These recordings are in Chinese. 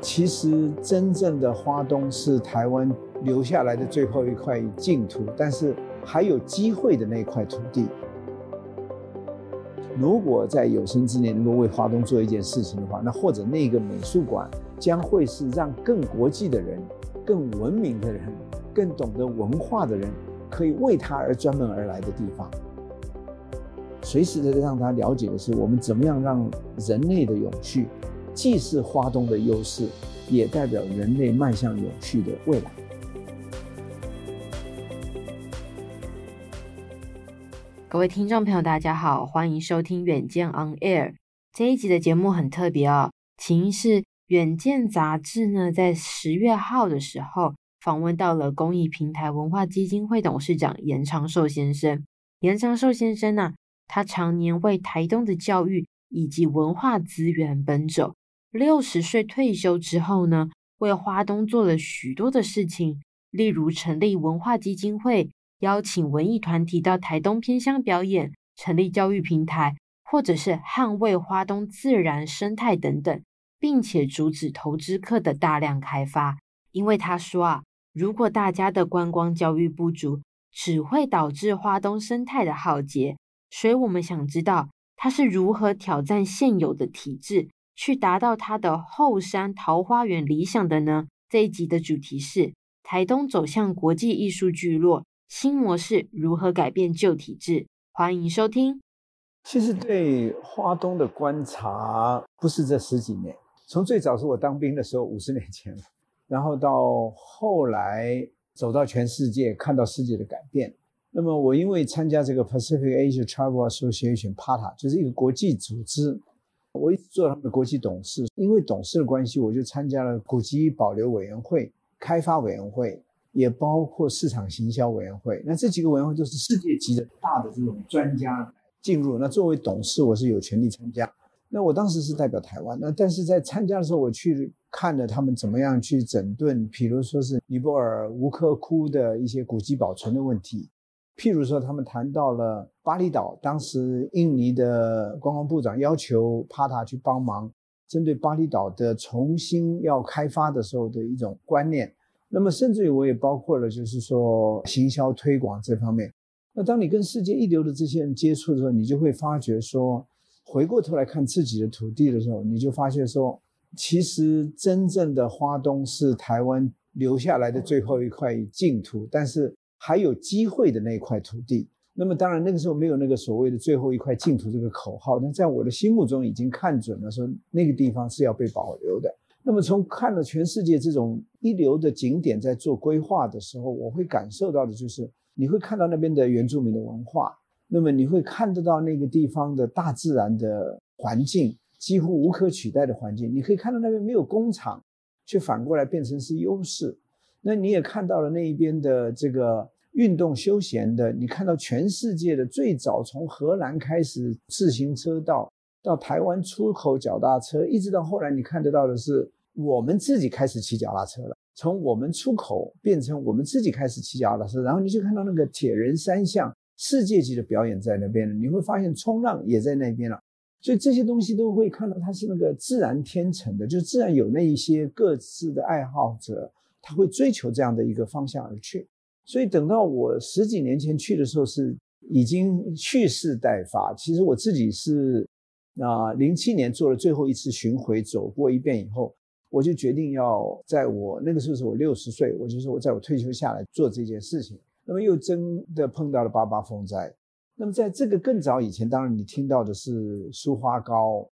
其实真正的花东是台湾留下来的最后一块净土，但是还有机会的那块土地。如果在有生之年能够为花东做一件事情的话，那或者那个美术馆将会是让更国际的人、更文明的人、更懂得文化的人，可以为他而专门而来的地方。随时的让他了解的是，我们怎么样让人类的永续，既是花东的优势，也代表人类迈向永续的未来。各位听众朋友，大家好，欢迎收听《远见 On Air》这一集的节目很特别哦，起因是《远见》杂志呢在十月号的时候访问到了公益平台文化基金会董事长严长寿先生。严长寿先生呢、他常年为台东的教育以及文化资源奔走。六十岁退休之后呢，为花东做了许多的事情，例如成立文化基金会。邀请文艺团体到台东偏乡表演，成立教育平台，或者是捍卫花东自然生态等等，并且阻止投资客的大量开发。因为他说啊，如果大家的观光教育不足，只会导致花东生态的浩劫。所以我们想知道他是如何挑战现有的体制，去达到他的后山桃花源理想的呢？这一集的主题是台东走向国际艺术聚落。新模式如何改变旧体制？欢迎收听。其实对花东的观察不是这十几年，从最早是我当兵的时候，五十年前，然后到后来走到全世界，看到世界的改变。那么我因为参加这个 Pacific Asia Travel Association（PATA），就是一个国际组织，我一直做他们的国际董事。因为董事的关系，我就参加了古籍保留委员会、开发委员会。也包括市场行销委员会，那这几个委员会都是世界级的大的这种专家进入。那作为董事，我是有权利参加。那我当时是代表台湾，那但是在参加的时候，我去看了他们怎么样去整顿，比如说是尼泊尔吴克窟的一些古籍保存的问题，譬如说他们谈到了巴厘岛，当时印尼的观光部长要求帕塔去帮忙，针对巴厘岛的重新要开发的时候的一种观念。那么，甚至于我也包括了，就是说行销推广这方面。那当你跟世界一流的这些人接触的时候，你就会发觉说，回过头来看自己的土地的时候，你就发现说，其实真正的花东是台湾留下来的最后一块净土，但是还有机会的那块土地。那么，当然那个时候没有那个所谓的最后一块净土这个口号，但在我的心目中已经看准了，说那个地方是要被保留的。那么，从看了全世界这种一流的景点在做规划的时候，我会感受到的就是，你会看到那边的原住民的文化，那么你会看得到那个地方的大自然的环境，几乎无可取代的环境。你可以看到那边没有工厂，却反过来变成是优势。那你也看到了那一边的这个运动休闲的，你看到全世界的最早从荷兰开始自行车道。到台湾出口脚踏车，一直到后来，你看得到的是我们自己开始骑脚踏车了。从我们出口变成我们自己开始骑脚踏车，然后你就看到那个铁人三项世界级的表演在那边了。你会发现冲浪也在那边了。所以这些东西都会看到它是那个自然天成的，就自然有那一些各自的爱好者，他会追求这样的一个方向而去。所以等到我十几年前去的时候，是已经蓄势待发。其实我自己是。啊零七年做了最后一次巡回，走过一遍以后，我就决定要在我那个时候是我六十岁，我就说我在我退休下来做这件事情。那么又真的碰到了八八风灾。那么在这个更早以前，当然你听到的是苏花高，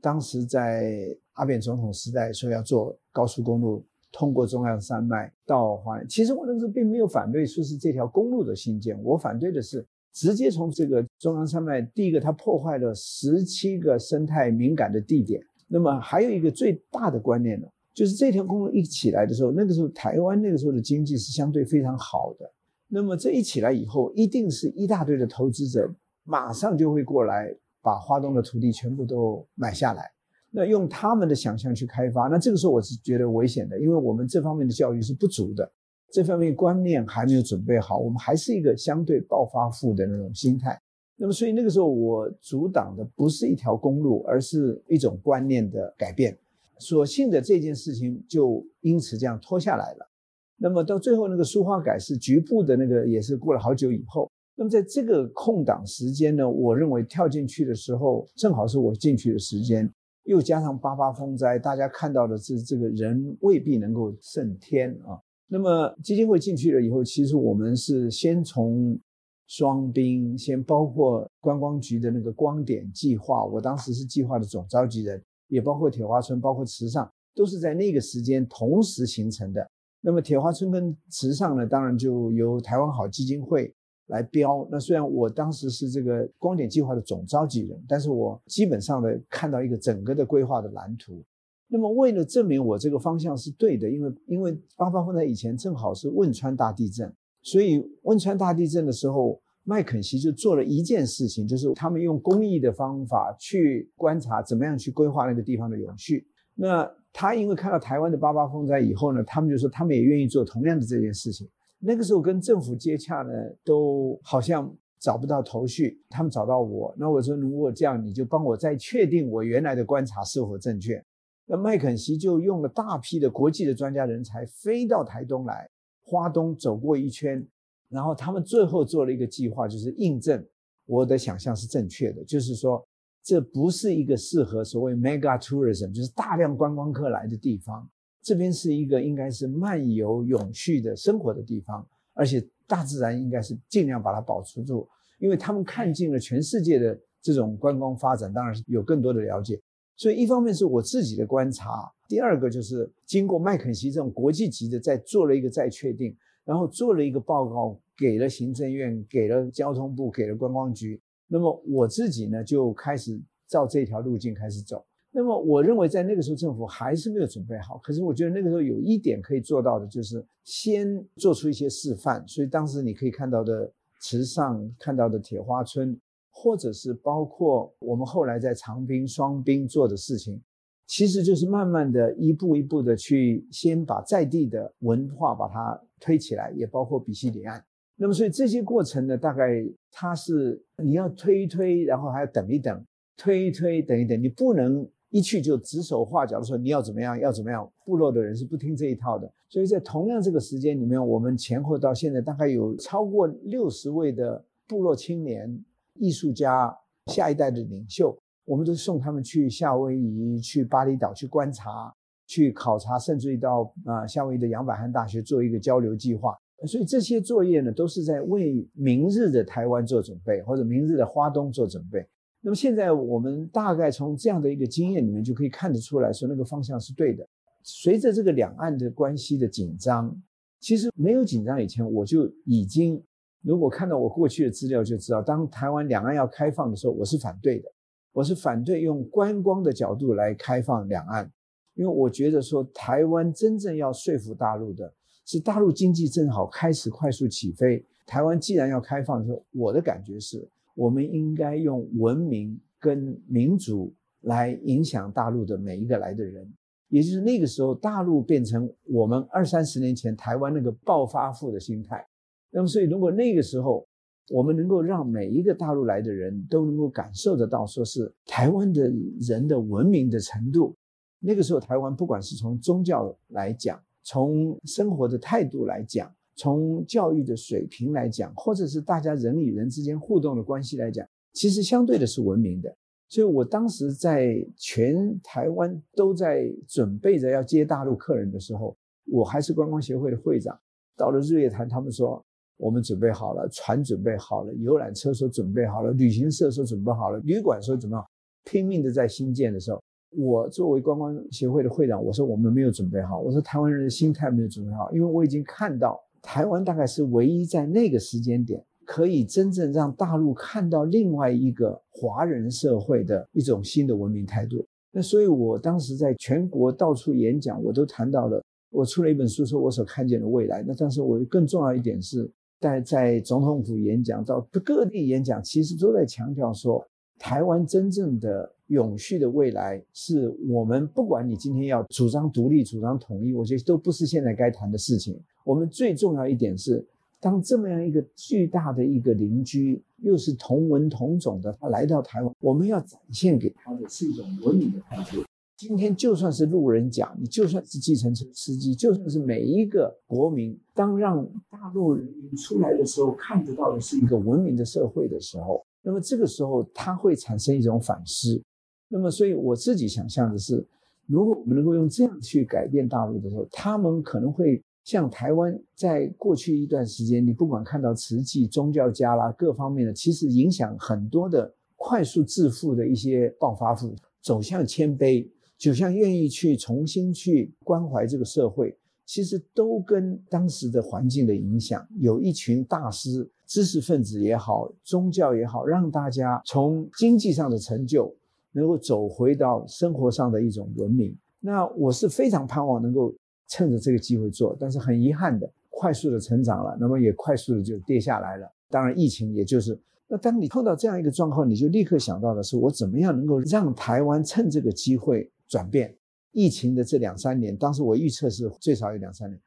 当时在阿扁总统时代说要做高速公路通过中央山脉到花莲，其实我那时候并没有反对说是这条公路的兴建，我反对的是。直接从这个中央山脉，第一个它破坏了十七个生态敏感的地点。那么还有一个最大的观念呢，就是这条公路一起来的时候，那个时候台湾那个时候的经济是相对非常好的。那么这一起来以后，一定是一大堆的投资者马上就会过来，把花东的土地全部都买下来。那用他们的想象去开发，那这个时候我是觉得危险的，因为我们这方面的教育是不足的。这方面观念还没有准备好，我们还是一个相对暴发户的那种心态。那么，所以那个时候我阻挡的不是一条公路，而是一种观念的改变。所幸的这件事情就因此这样拖下来了。那么到最后那个书画改是局部的那个，也是过了好久以后。那么在这个空档时间呢，我认为跳进去的时候，正好是我进去的时间，又加上八八风灾，大家看到的是这个人未必能够胜天啊。那么基金会进去了以后，其实我们是先从双滨，先包括观光局的那个光点计划，我当时是计划的总召集人，也包括铁花村，包括池上，都是在那个时间同时形成的。那么铁花村跟池上呢，当然就由台湾好基金会来标。那虽然我当时是这个光点计划的总召集人，但是我基本上的看到一个整个的规划的蓝图。那么为了证明我这个方向是对的，因为因为八八风灾以前正好是汶川大地震，所以汶川大地震的时候，麦肯锡就做了一件事情，就是他们用公益的方法去观察怎么样去规划那个地方的永续。那他因为看到台湾的八八风灾以后呢，他们就说他们也愿意做同样的这件事情。那个时候跟政府接洽呢，都好像找不到头绪。他们找到我，那我说如果这样，你就帮我再确定我原来的观察是否正确。那麦肯锡就用了大批的国际的专家人才飞到台东来，花东走过一圈，然后他们最后做了一个计划，就是印证我的想象是正确的，就是说。这不是一个适合所谓 mega tourism，就是大量观光客来的地方。这边是一个应该是漫游永续的生活的地方，而且大自然应该是尽量把它保持住，因为他们看尽了全世界的这种观光发展，当然是有更多的了解。所以一方面是我自己的观察，第二个就是经过麦肯锡这种国际级的再做了一个再确定，然后做了一个报告给了行政院，给了交通部，给了观光局。那么我自己呢，就开始照这条路径开始走。那么我认为在那个时候政府还是没有准备好。可是我觉得那个时候有一点可以做到的，就是先做出一些示范。所以当时你可以看到的池上，看到的铁花村，或者是包括我们后来在长滨、双滨做的事情，其实就是慢慢的一步一步的去先把在地的文化把它推起来，也包括比西里岸。那么，所以这些过程呢，大概它是你要推一推，然后还要等一等，推一推，等一等，你不能一去就指手画脚的说你要怎么样，要怎么样。部落的人是不听这一套的。所以在同样这个时间里面，我们前后到现在大概有超过六十位的部落青年艺术家，下一代的领袖，我们都送他们去夏威夷、去巴厘岛去观察、去考察，甚至于到啊夏威夷的杨百翰大学做一个交流计划。所以这些作业呢，都是在为明日的台湾做准备，或者明日的花东做准备。那么现在我们大概从这样的一个经验里面，就可以看得出来说，那个方向是对的。随着这个两岸的关系的紧张，其实没有紧张以前，我就已经如果看到我过去的资料就知道，当台湾两岸要开放的时候，我是反对的。我是反对用观光的角度来开放两岸，因为我觉得说台湾真正要说服大陆的。是大陆经济正好开始快速起飞，台湾既然要开放的时候，我的感觉是，我们应该用文明跟民主来影响大陆的每一个来的人，也就是那个时候，大陆变成我们二三十年前台湾那个暴发户的心态。那么，所以如果那个时候我们能够让每一个大陆来的人都能够感受得到，说是台湾的人的文明的程度，那个时候台湾不管是从宗教来讲，从生活的态度来讲，从教育的水平来讲，或者是大家人与人之间互动的关系来讲，其实相对的是文明的。所以我当时在全台湾都在准备着要接大陆客人的时候，我还是观光协会的会长。到了日月潭，他们说我们准备好了，船准备好了，游览车说准备好了，旅行社说准备好了，旅馆说准备好，拼命的在新建的时候。我作为观光协会的会长，我说我们没有准备好。我说台湾人的心态没有准备好，因为我已经看到台湾大概是唯一在那个时间点可以真正让大陆看到另外一个华人社会的一种新的文明态度。那所以我当时在全国到处演讲，我都谈到了。我出了一本书，说我所看见的未来。那但是我更重要一点是，在在总统府演讲，到各地演讲，其实都在强调说，台湾真正的。永续的未来是我们，不管你今天要主张独立、主张统一，我觉得都不是现在该谈的事情。我们最重要一点是，当这么样一个巨大的一个邻居，又是同文同种的，他来到台湾，我们要展现给他的是一种文明的态度。今天就算是路人甲，你就算是计程车司机，就算是每一个国民，当让大陆人民出来的时候，看得到的是一个文明的社会的时候，那么这个时候他会产生一种反思。那么，所以我自己想象的是，如果我们能够用这样去改变大陆的时候，他们可能会像台湾在过去一段时间，你不管看到慈济、宗教家啦各方面的，其实影响很多的快速致富的一些暴发户，走向谦卑。就像愿意去重新去关怀这个社会，其实都跟当时的环境的影响。有一群大师、知识分子也好，宗教也好，让大家从经济上的成就能够走回到生活上的一种文明。那我是非常盼望能够趁着这个机会做，但是很遗憾的，快速的成长了，那么也快速的就跌下来了。当然，疫情也就是。那当你碰到这样一个状况，你就立刻想到的是，我怎么样能够让台湾趁这个机会转变？疫情的这两三年，当时我预测是最少有两三年。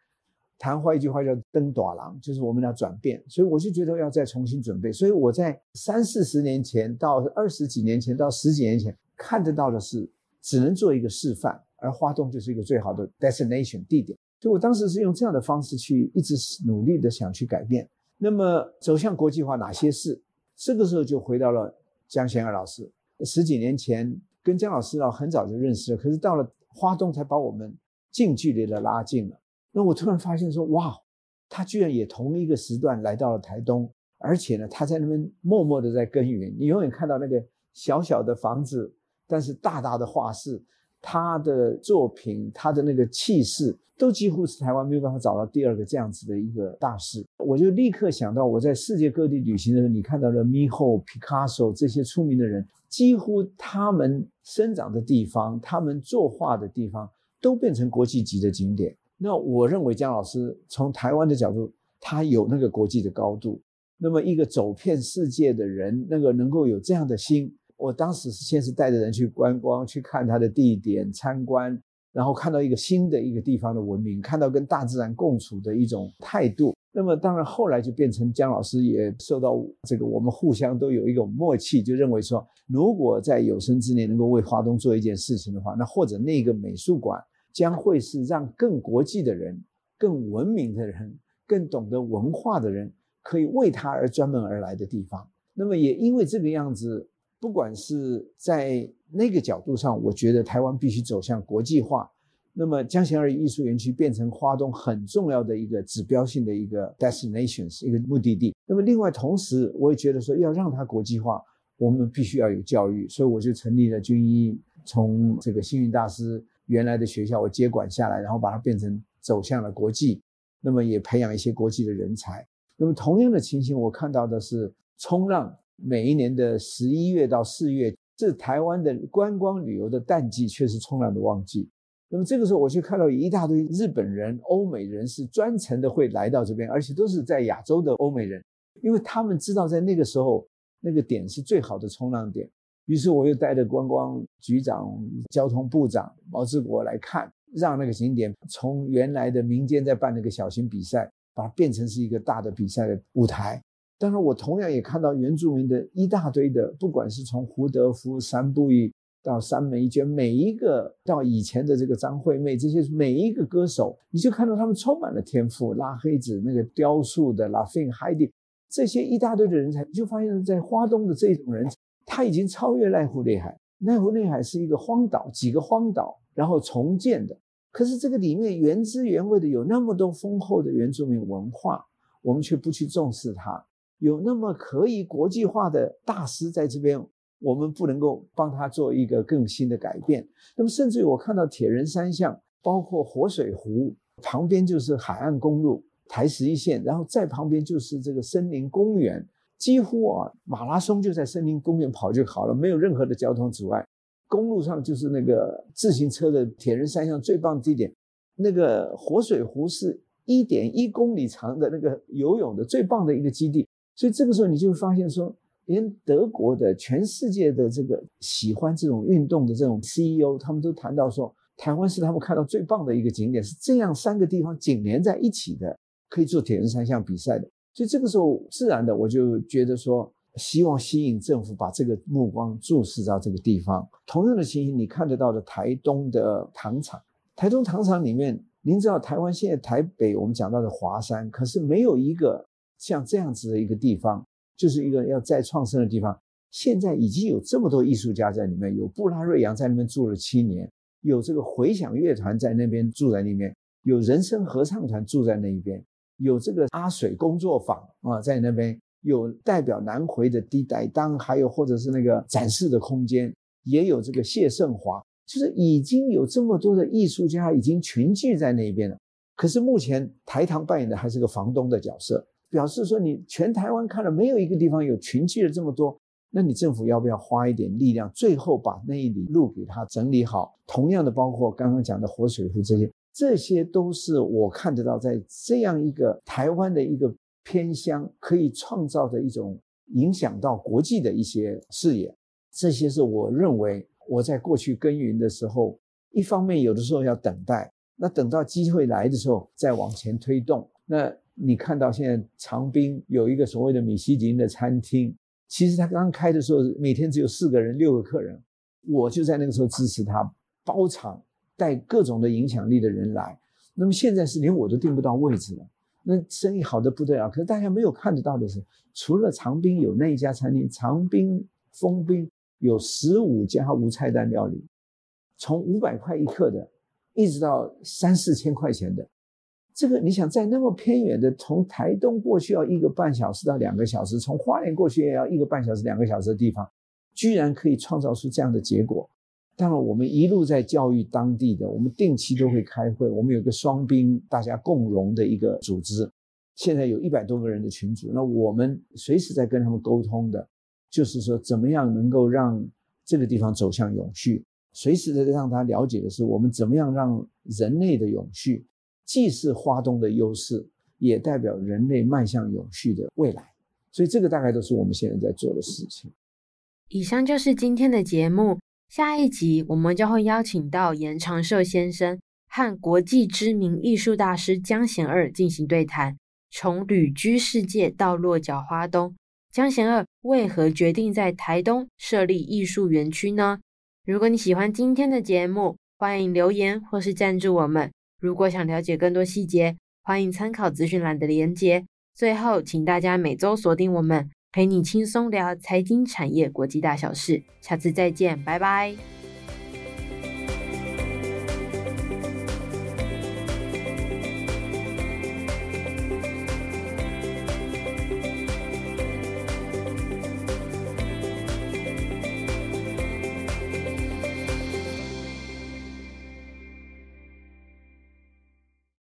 谈话一句话叫“登大人”，就是我们要转变，所以我就觉得要再重新准备。所以我在三四十年前到二十几年前到十几年前看得到的是，只能做一个示范，而花东就是一个最好的 destination 地点。所以我当时是用这样的方式去一直努力的想去改变。那么走向国际化，哪些事？这个时候就回到了江贤二老师。十几年前跟江老师呢很早就认识了，可是到了花东才把我们近距离的拉近了。那我突然发现说，哇，他居然也同一个时段来到了台东，而且呢，他在那边默默的在耕耘。你永远看到那个小小的房子，但是大大的画室，他的作品，他的那个气势。都几乎是台湾没有办法找到第二个这样子的一个大师，我就立刻想到我在世界各地旅行的时候，你看到了米霍、皮卡索这些出名的人，几乎他们生长的地方、他们作画的地方都变成国际级的景点。那我认为江老师从台湾的角度，他有那个国际的高度。那么一个走遍世界的人，那个能够有这样的心，我当时先是带着人去观光，去看它的地点参观。然后看到一个新的一个地方的文明，看到跟大自然共处的一种态度。那么当然后来就变成江老师也受到这个，我们互相都有一种默契，就认为说，如果在有生之年能够为华东做一件事情的话，那或者那个美术馆将会是让更国际的人、更文明的人、更懂得文化的人可以为他而专门而来的地方。那么也因为这个样子。不管是在那个角度上，我觉得台湾必须走向国际化。那么江贤二艺术园区变成花东很重要的一个指标性的一个 destinations 一个目的地。那么另外同时，我也觉得说要让它国际化，我们必须要有教育，所以我就成立了军医，从这个星云大师原来的学校我接管下来，然后把它变成走向了国际。那么也培养一些国际的人才。那么同样的情形，我看到的是冲浪。每一年的十一月到四月，是台湾的观光旅游的淡季，却是冲浪的旺季。那么这个时候，我就看到一大堆日本人、欧美人是专程的会来到这边，而且都是在亚洲的欧美人，因为他们知道在那个时候那个点是最好的冲浪点。于是我又带着观光局长、交通部长毛志国来看，让那个景点从原来的民间在办那个小型比赛，把它变成是一个大的比赛的舞台。当然，我同样也看到原住民的一大堆的，不管是从胡德夫、三不语到三美娟，每一个到以前的这个张惠妹，这些每一个歌手，你就看到他们充满了天赋。拉黑子那个雕塑的拉菲海蒂，这些一大堆的人才，你就发现，在花东的这种人才，他已经超越濑户内海。濑户内海是一个荒岛，几个荒岛，然后重建的。可是这个里面原汁原味的有那么多丰厚的原住民文化，我们却不去重视它。有那么可以国际化的大师在这边，我们不能够帮他做一个更新的改变。那么，甚至于我看到铁人三项，包括活水湖旁边就是海岸公路台十一线，然后再旁边就是这个森林公园，几乎啊马拉松就在森林公园跑就好了，没有任何的交通阻碍。公路上就是那个自行车的铁人三项最棒的地点，那个活水湖是一点一公里长的那个游泳的最棒的一个基地。所以这个时候，你就会发现说，连德国的、全世界的这个喜欢这种运动的这种 CEO，他们都谈到说，台湾是他们看到最棒的一个景点，是这样三个地方紧连在一起的，可以做铁人三项比赛的。所以这个时候，自然的我就觉得说，希望吸引政府把这个目光注视到这个地方。同样的情形，你看得到的台东的糖厂，台东糖厂里面，您知道台湾现在台北我们讲到的华山，可是没有一个像这样子的一个地方，就是一个要再创生的地方。现在已经有这么多艺术家在里面，有布拉瑞扬在那边住了七年，有这个回响乐团在那边住在那边，有人声合唱团住在那一边，有这个阿水工作坊啊在那边，有代表南回的地带当，还有或者是那个展示的空间，也有这个谢胜华，就是已经有这么多的艺术家已经群聚在那边了。可是目前台糖扮演的还是个房东的角色，表示说你全台湾看了没有一个地方有群聚了这么多。那你政府要不要花一点力量，最后把那一里路给它整理好？同样的，包括刚刚讲的活水湖这些，这些都是我看得到，在这样一个台湾的一个偏乡，可以创造的一种影响到国际的一些视野。这些是我认为我在过去耕耘的时候，一方面有的时候要等待，那等到机会来的时候再往前推动。那你看到现在长滨有一个所谓的米其林的餐厅。其实他刚开的时候，每天只有四个人、六个客人，我就在那个时候支持他包场，带各种的影响力的人来。那么现在是连我都订不到位置了，那生意好的不得了。可是大家没有看得到的是，除了长滨有那一家餐厅，长滨丰滨有十五家无菜单料理，从五百块一客的，一直到三四千块钱的。这个你想在那么偏远的，从台东过去要一个半小时到两个小时，从花莲过去也要一个半小时、两个小时的地方，居然可以创造出这样的结果。当然，我们一路在教育当地的，我们定期都会开会，我们有个双兵大家共荣的一个组织，现在有一百多个人的群组，那我们随时在跟他们沟通的，就是说怎么样能够让这个地方走向永续，随时的让他了解的是我们怎么样让人类的永续。既是花东的优势，也代表人类迈向永续的未来，所以这个大概都是我们现在在做的事情。以上就是今天的节目，下一集我们将会邀请到严长寿先生和国际知名艺术大师江贤二进行对谈。从旅居世界到落脚花东，江贤二为何决定在台东设立艺术园区呢？如果你喜欢今天的节目，欢迎留言或是赞助我们。如果想了解更多细节，欢迎参考资讯栏的连接。最后，请大家每周锁定我们，陪你轻松聊财经、产业、国际大小事。下次再见，拜拜。